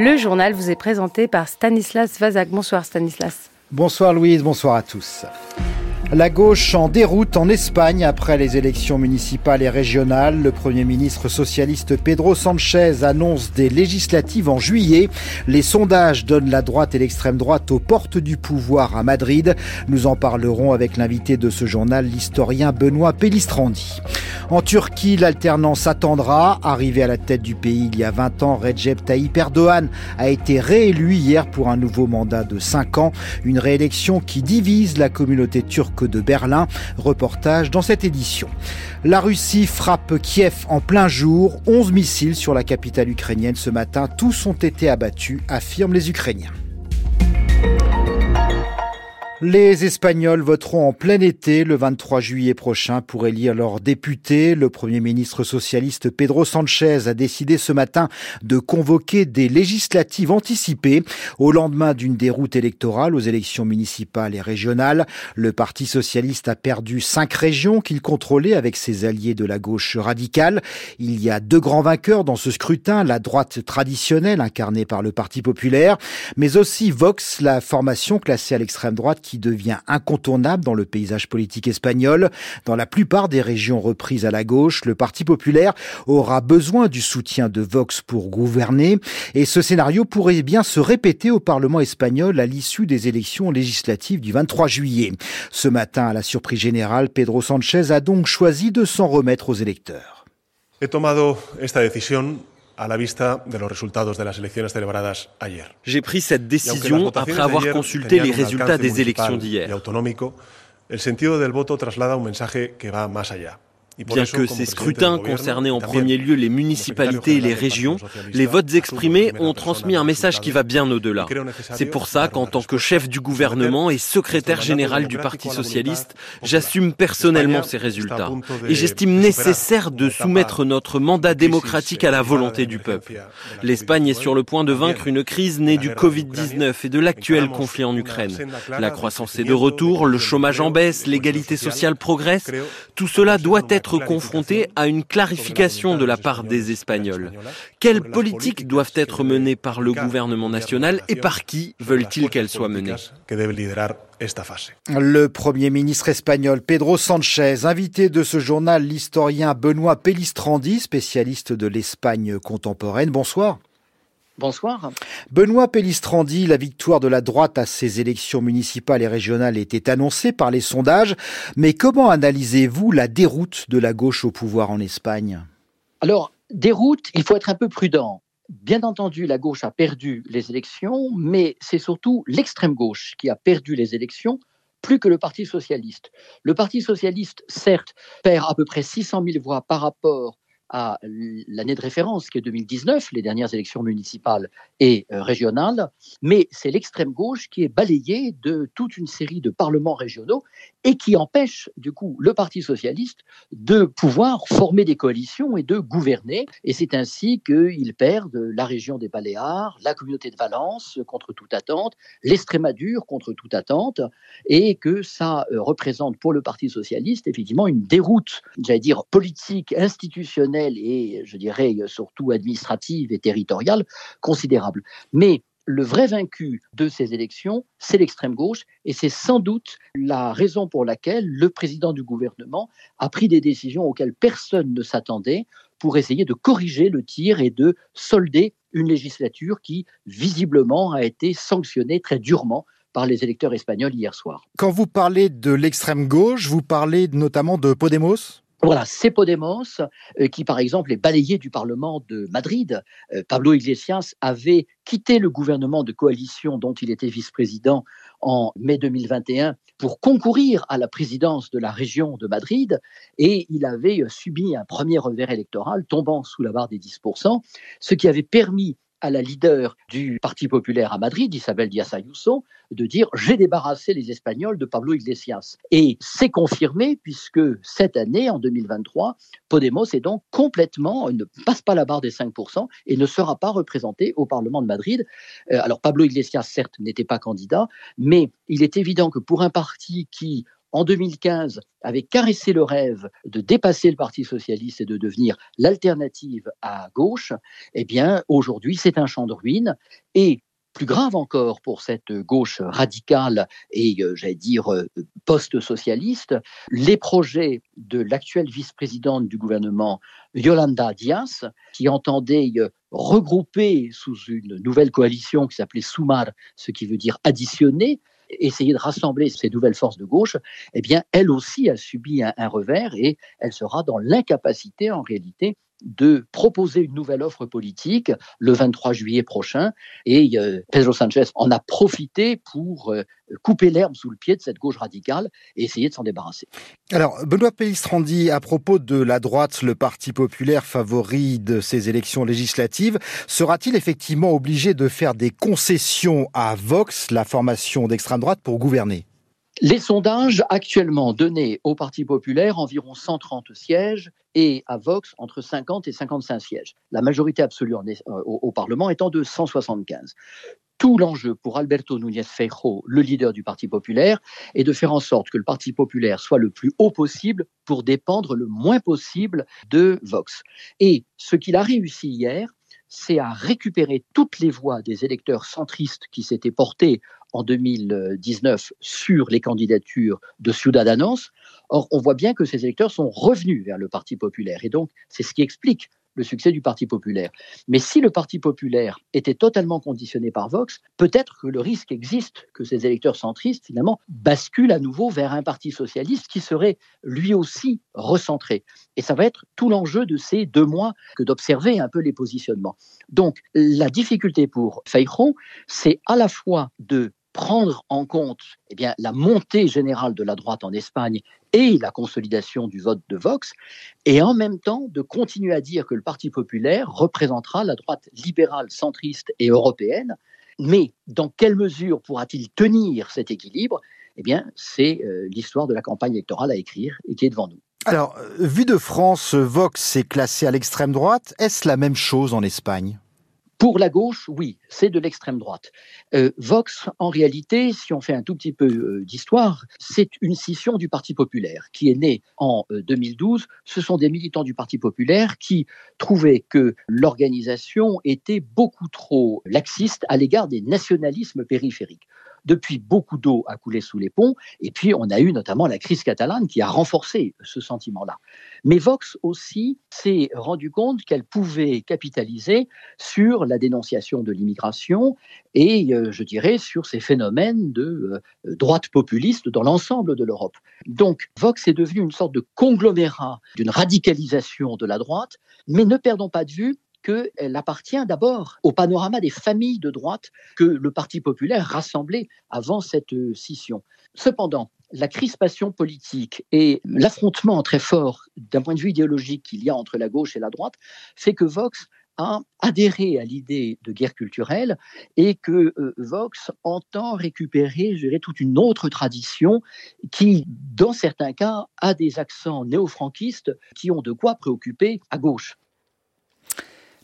Le journal vous est présenté par Stanislas Vazak. Bonsoir Stanislas. Bonsoir Louise, bonsoir à tous. La gauche en déroute en Espagne après les élections municipales et régionales. Le Premier ministre socialiste Pedro Sanchez annonce des législatives en juillet. Les sondages donnent la droite et l'extrême droite aux portes du pouvoir à Madrid. Nous en parlerons avec l'invité de ce journal, l'historien Benoît Pellistrandi. En Turquie, l'alternance attendra. Arrivé à la tête du pays il y a 20 ans, Recep Tayyip Erdogan a été réélu hier pour un nouveau mandat de 5 ans. Une réélection qui divise la communauté turque de Berlin. Reportage dans cette édition. La Russie frappe Kiev en plein jour. 11 missiles sur la capitale ukrainienne ce matin. Tous ont été abattus, affirment les Ukrainiens. Les Espagnols voteront en plein été le 23 juillet prochain pour élire leurs députés. Le Premier ministre socialiste Pedro Sanchez a décidé ce matin de convoquer des législatives anticipées au lendemain d'une déroute électorale aux élections municipales et régionales. Le Parti socialiste a perdu cinq régions qu'il contrôlait avec ses alliés de la gauche radicale. Il y a deux grands vainqueurs dans ce scrutin, la droite traditionnelle incarnée par le Parti populaire, mais aussi Vox, la formation classée à l'extrême droite qui devient incontournable dans le paysage politique espagnol. Dans la plupart des régions reprises à la gauche, le Parti populaire aura besoin du soutien de Vox pour gouverner et ce scénario pourrait bien se répéter au Parlement espagnol à l'issue des élections législatives du 23 juillet. Ce matin, à la surprise générale, Pedro Sanchez a donc choisi de s'en remettre aux électeurs. He tomado esta decisión à la vista de los resultados de las elecciones celebradas ayer. J'ai pris cette décision après avoir consulté les résultats des élections d'hier. El sentido del voto traslada un mensaje que va más allá. Bien que ces scrutins concernaient en premier lieu les municipalités et les régions, les votes exprimés ont transmis un message qui va bien au-delà. C'est pour ça qu'en tant que chef du gouvernement et secrétaire général du Parti socialiste, j'assume personnellement ces résultats. Et j'estime nécessaire de soumettre notre mandat démocratique à la volonté du peuple. L'Espagne est sur le point de vaincre une crise née du Covid-19 et de l'actuel conflit en Ukraine. La croissance est de retour, le chômage en baisse, l'égalité sociale progresse. Tout cela doit être confrontés à une clarification de la part des Espagnols. Quelles politiques doivent être menées par le gouvernement national et par qui veulent-ils qu'elles soient menées le Premier ministre espagnol Pedro Sanchez, invité de ce journal, l'historien Benoît Pellistrandi, spécialiste de l'Espagne contemporaine. Bonsoir. Bonsoir. Benoît Pellistrandi, la victoire de la droite à ces élections municipales et régionales était annoncée par les sondages, mais comment analysez-vous la déroute de la gauche au pouvoir en Espagne? Alors, déroute, il faut être un peu prudent. Bien entendu, la gauche a perdu les élections, mais c'est surtout l'extrême gauche qui a perdu les élections plus que le Parti socialiste. Le Parti socialiste, certes, perd à peu près 600 000 voix par rapport à l'année de référence, qui est 2019, les dernières élections municipales et euh, régionales, mais c'est l'extrême gauche qui est balayée de toute une série de parlements régionaux et qui empêche du coup le Parti socialiste de pouvoir former des coalitions et de gouverner. Et c'est ainsi qu'ils perdent la région des Baléares, la communauté de Valence contre toute attente, l'Estrémadure contre toute attente, et que ça euh, représente pour le Parti socialiste effectivement une déroute, j'allais dire politique, institutionnelle et, je dirais, surtout administrative et territoriale considérable. Mais le vrai vaincu de ces élections, c'est l'extrême gauche, et c'est sans doute la raison pour laquelle le président du gouvernement a pris des décisions auxquelles personne ne s'attendait pour essayer de corriger le tir et de solder une législature qui, visiblement, a été sanctionnée très durement par les électeurs espagnols hier soir. Quand vous parlez de l'extrême gauche, vous parlez notamment de Podemos? Voilà, c'est Podemos euh, qui, par exemple, est balayé du Parlement de Madrid. Euh, Pablo Iglesias avait quitté le gouvernement de coalition dont il était vice-président en mai 2021 pour concourir à la présidence de la région de Madrid et il avait subi un premier revers électoral tombant sous la barre des 10%, ce qui avait permis à la leader du Parti populaire à Madrid, Isabel Díaz Ayuso, de dire j'ai débarrassé les Espagnols de Pablo Iglesias. Et c'est confirmé puisque cette année, en 2023, Podemos est donc complètement, ne passe pas la barre des 5% et ne sera pas représenté au Parlement de Madrid. Euh, alors Pablo Iglesias, certes, n'était pas candidat, mais il est évident que pour un parti qui en 2015, avait caressé le rêve de dépasser le Parti socialiste et de devenir l'alternative à gauche, eh bien, aujourd'hui, c'est un champ de ruines. Et plus grave encore pour cette gauche radicale et, euh, j'allais dire, euh, post-socialiste, les projets de l'actuelle vice-présidente du gouvernement, Yolanda Diaz, qui entendait euh, regrouper sous une nouvelle coalition qui s'appelait Soumar, ce qui veut dire additionner, essayer de rassembler ces nouvelles forces de gauche, eh bien, elle aussi a subi un, un revers et elle sera dans l'incapacité, en réalité, de proposer une nouvelle offre politique le 23 juillet prochain. Et euh, Pedro Sanchez en a profité pour euh, couper l'herbe sous le pied de cette gauche radicale et essayer de s'en débarrasser. Alors, Benoît Pélistrandi, à propos de la droite, le Parti populaire favori de ces élections législatives, sera-t-il effectivement obligé de faire des concessions à Vox, la formation d'extrême droite, pour gouverner? Les sondages actuellement donnés au Parti populaire environ 130 sièges et à Vox entre 50 et 55 sièges. La majorité absolue euh, au, Parlement étant de 175 tout l'enjeu pour Alberto Núñez Feijóo, le leader du Parti populaire, est de faire en sorte que le Parti populaire soit le plus haut possible pour dépendre le moins possible de Vox. Et ce qu'il a réussi hier, c'est à récupérer toutes les voix des électeurs centristes qui s'étaient portés en 2019 sur les candidatures de Ciudadanos. Or, on voit bien que ces électeurs sont revenus vers le Parti populaire. Et donc, c'est ce qui explique le succès du Parti populaire. Mais si le Parti populaire était totalement conditionné par Vox, peut-être que le risque existe que ces électeurs centristes, finalement, basculent à nouveau vers un Parti socialiste qui serait lui aussi recentré. Et ça va être tout l'enjeu de ces deux mois que d'observer un peu les positionnements. Donc, la difficulté pour Feijóo, c'est à la fois de prendre en compte eh bien, la montée générale de la droite en Espagne et la consolidation du vote de Vox, et en même temps de continuer à dire que le Parti populaire représentera la droite libérale, centriste et européenne. Mais dans quelle mesure pourra-t-il tenir cet équilibre? Eh bien, c'est euh, l'histoire de la campagne électorale à écrire et qui est devant nous. Alors, euh, vu de France, Vox est classé à l'extrême droite. Est-ce la même chose en Espagne? Pour la gauche, oui, c'est de l'extrême droite. Euh, Vox, en réalité, si on fait un tout petit peu euh, d'histoire, c'est une scission du Parti populaire qui est née en 2012. Euh, Ce sont des militants du Parti populaire qui trouvaient que l'organisation était beaucoup trop laxiste à l'égard des nationalismes périphériques. Depuis, beaucoup d'eau a coulé sous les ponts, et puis on a eu notamment la crise catalane qui a renforcé ce sentiment-là. Mais Vox aussi s'est rendu compte qu'elle pouvait capitaliser sur la dénonciation de l'immigration et, euh, je dirais, sur ces phénomènes de euh, droite populiste dans l'ensemble de l'Europe. Donc, Vox est devenu une sorte de conglomérat d'une radicalisation de la droite, mais ne perdons pas de vue qu'elle appartient d'abord au panorama des familles de droite que le Parti populaire rassemblait avant cette euh, scission. Cependant, la crispation politique et l'affrontement très fort d'un point de vue idéologique qu'il y a entre la gauche et la droite fait que Vox a adhéré à l'idée de guerre culturelle et que euh, Vox entend récupérer, toute une autre tradition qui, dans certains cas, a des accents néo-franquistes qui ont de quoi préoccuper à gauche.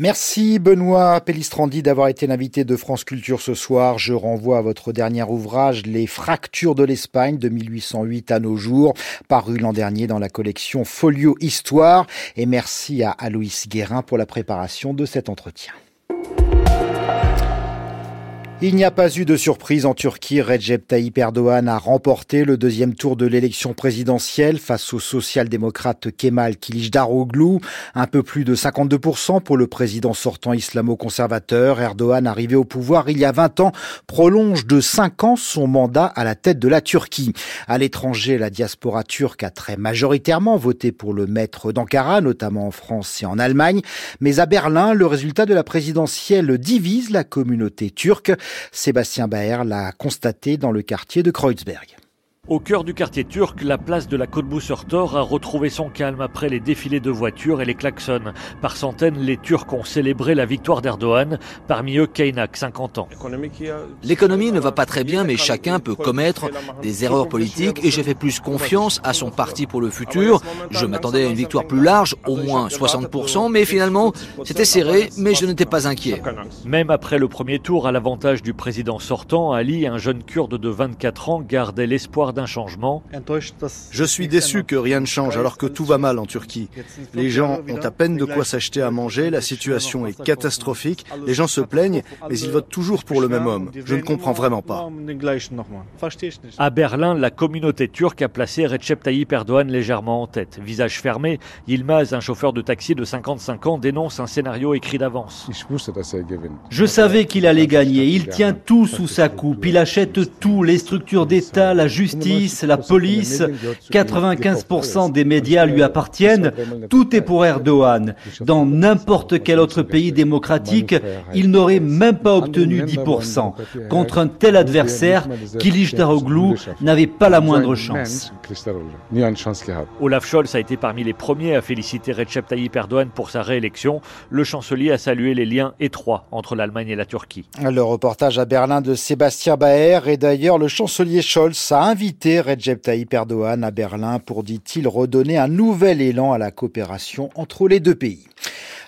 Merci Benoît Pellistrandi d'avoir été l'invité de France Culture ce soir. Je renvoie à votre dernier ouvrage, Les fractures de l'Espagne de 1808 à nos jours, paru l'an dernier dans la collection Folio Histoire. Et merci à Aloïs Guérin pour la préparation de cet entretien. Il n'y a pas eu de surprise en Turquie. Recep Tayyip Erdogan a remporté le deuxième tour de l'élection présidentielle face au social-démocrate Kemal Kılıçdaroğlu. Un peu plus de 52% pour le président sortant islamo-conservateur. Erdogan, arrivé au pouvoir il y a 20 ans, prolonge de 5 ans son mandat à la tête de la Turquie. À l'étranger, la diaspora turque a très majoritairement voté pour le maître d'Ankara, notamment en France et en Allemagne. Mais à Berlin, le résultat de la présidentielle divise la communauté turque. Sébastien Baer l'a constaté dans le quartier de Kreuzberg. Au cœur du quartier turc, la place de la côte Tor a retrouvé son calme après les défilés de voitures et les klaxons. Par centaines, les Turcs ont célébré la victoire d'Erdogan, parmi eux Keynak, 50 ans. L'économie ne va pas très bien, mais chacun peut commettre des erreurs politiques et j'ai fait plus confiance à son parti pour le futur. Je m'attendais à une victoire plus large, au moins 60%, mais finalement, c'était serré, mais je n'étais pas inquiet. Même après le premier tour, à l'avantage du président sortant, Ali, un jeune kurde de 24 ans, gardait l'espoir d'un changement. Je suis déçu que rien ne change alors que tout va mal en Turquie. Les gens ont à peine de quoi s'acheter à manger, la situation est catastrophique, les gens se plaignent, mais ils votent toujours pour le même homme. Je ne comprends vraiment pas. À Berlin, la communauté turque a placé Recep Tayyip Erdogan légèrement en tête. Visage fermé, Yilmaz, un chauffeur de taxi de 55 ans, dénonce un scénario écrit d'avance. Je savais qu'il allait gagner. Il tient tout sous sa coupe. Il achète tout, les structures d'État, la justice, la police. 95% des médias lui appartiennent. Tout est pour Erdogan. Dans n'importe quel autre pays démocratique, il n'aurait même pas obtenu 10%. Contre un tel adversaire, Daroglu n'avait pas la moindre chance. Olaf Scholz a été parmi les premiers à féliciter Recep Tayyip Erdogan pour sa réélection. Le chancelier a salué les liens étroits entre l'Allemagne et la Turquie. Le reportage à Berlin de Sébastien Baer et d'ailleurs le chancelier Scholz a invité Recep Tayyip Erdogan à Berlin pour, dit-il, redonner un nouvel élan à la coopération entre les deux pays.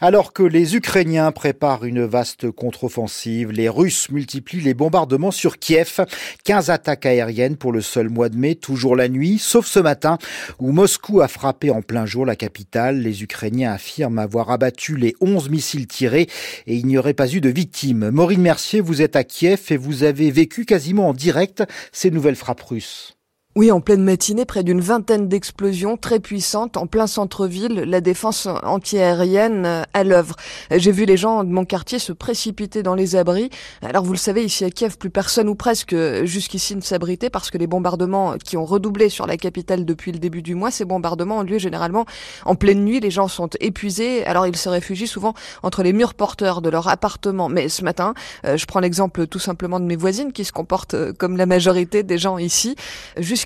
Alors que les Ukrainiens préparent une vaste contre-offensive, les Russes multiplient les bombardements sur Kiev. 15 attaques aériennes pour le seul mois de mai, toujours la nuit, sauf ce matin où Moscou a frappé en plein jour la capitale. Les Ukrainiens affirment avoir abattu les 11 missiles tirés et il n'y aurait pas eu de victimes. Maureen Mercier, vous êtes à Kiev et vous avez vécu quasiment en direct ces nouvelles frappes russes. Oui, en pleine matinée, près d'une vingtaine d'explosions très puissantes en plein centre-ville, la défense antiaérienne euh, à l'œuvre. J'ai vu les gens de mon quartier se précipiter dans les abris. Alors vous le savez, ici à Kiev, plus personne ou presque euh, jusqu'ici ne s'abritait parce que les bombardements qui ont redoublé sur la capitale depuis le début du mois, ces bombardements ont lieu généralement en pleine nuit. Les gens sont épuisés, alors ils se réfugient souvent entre les murs porteurs de leur appartement. Mais ce matin, euh, je prends l'exemple tout simplement de mes voisines qui se comportent comme la majorité des gens ici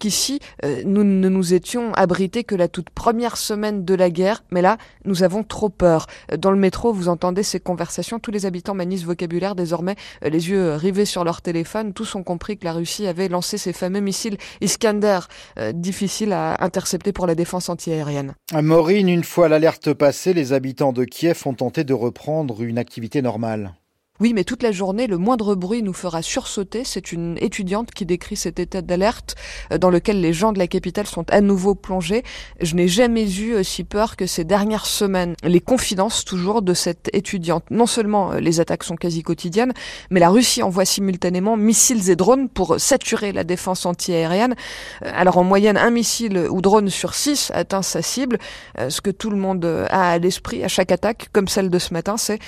jusqu'ici, euh, nous ne nous étions abrités que la toute première semaine de la guerre, mais là, nous avons trop peur. Dans le métro, vous entendez ces conversations, tous les habitants manient ce vocabulaire désormais, euh, les yeux rivés sur leur téléphone, tous ont compris que la Russie avait lancé ces fameux missiles Iskander, euh, difficiles à intercepter pour la défense antiaérienne. Maureen, une fois l'alerte passée, les habitants de Kiev ont tenté de reprendre une activité normale. Oui, mais toute la journée, le moindre bruit nous fera sursauter. C'est une étudiante qui décrit cet état d'alerte euh, dans lequel les gens de la capitale sont à nouveau plongés. Je n'ai jamais eu aussi peur que ces dernières semaines. Les confidences toujours de cette étudiante. Non seulement euh, les attaques sont quasi quotidiennes, mais la Russie envoie simultanément missiles et drones pour saturer la défense antiaérienne. Euh, alors en moyenne, un missile ou drone sur six atteint sa cible. Ce que tout le monde a à l'esprit à chaque attaque, comme celle de ce matin, c'est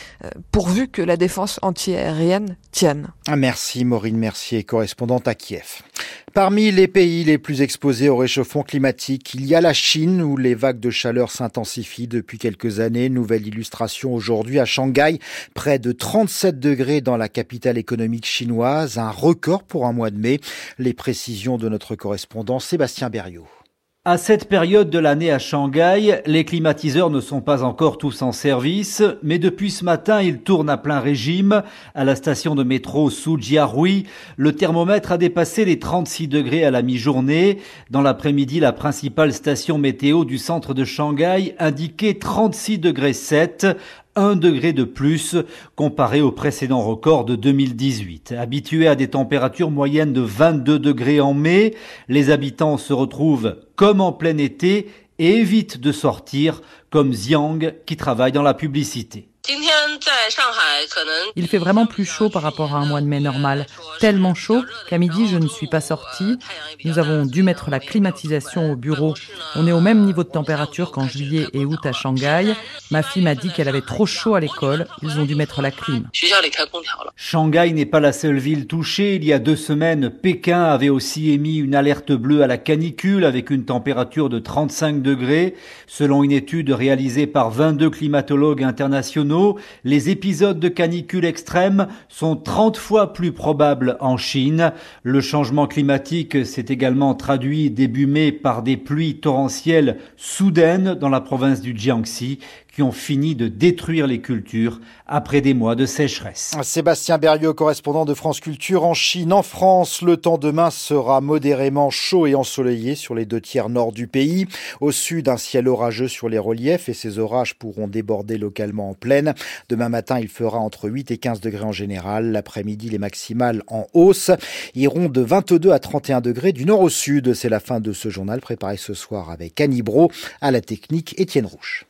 pourvu que la défense antiaérienne tienne. Ah, merci Maureen Mercier, correspondante à Kiev. Parmi les pays les plus exposés au réchauffement climatique, il y a la Chine où les vagues de chaleur s'intensifient depuis quelques années. Nouvelle illustration aujourd'hui à Shanghai, près de 37 degrés dans la capitale économique chinoise, un record pour un mois de mai. Les précisions de notre correspondant Sébastien Berriot. À cette période de l'année à Shanghai, les climatiseurs ne sont pas encore tous en service, mais depuis ce matin, ils tournent à plein régime. À la station de métro Sujiarui, le thermomètre a dépassé les 36 degrés à la mi-journée. Dans l'après-midi, la principale station météo du centre de Shanghai indiquait 36 degrés 7, un degré de plus comparé au précédent record de 2018. Habitués à des températures moyennes de 22 degrés en mai, les habitants se retrouvent comme en plein été et évitent de sortir comme Xiang qui travaille dans la publicité. Il fait vraiment plus chaud par rapport à un mois de mai normal. Tellement chaud qu'à midi, je ne suis pas sortie. Nous avons dû mettre la climatisation au bureau. On est au même niveau de température qu'en juillet et août à Shanghai. Ma fille m'a dit qu'elle avait trop chaud à l'école. Ils ont dû mettre la clim. Shanghai n'est pas la seule ville touchée. Il y a deux semaines, Pékin avait aussi émis une alerte bleue à la canicule avec une température de 35 degrés. Selon une étude réalisée par 22 climatologues internationaux, les épisodes de canicule extrême sont 30 fois plus probables en Chine. Le changement climatique s'est également traduit début mai par des pluies torrentielles soudaines dans la province du Jiangxi qui ont fini de détruire les cultures après des mois de sécheresse. Sébastien Berriot, correspondant de France Culture en Chine. En France, le temps demain sera modérément chaud et ensoleillé sur les deux tiers nord du pays. Au sud, un ciel orageux sur les reliefs et ces orages pourront déborder localement en plaine. Demain matin, il fera entre 8 et 15 degrés en général. L'après-midi, les maximales en hausse iront de 22 à 31 degrés du nord au sud. C'est la fin de ce journal préparé ce soir avec Annie Bro à la technique Étienne Rouge.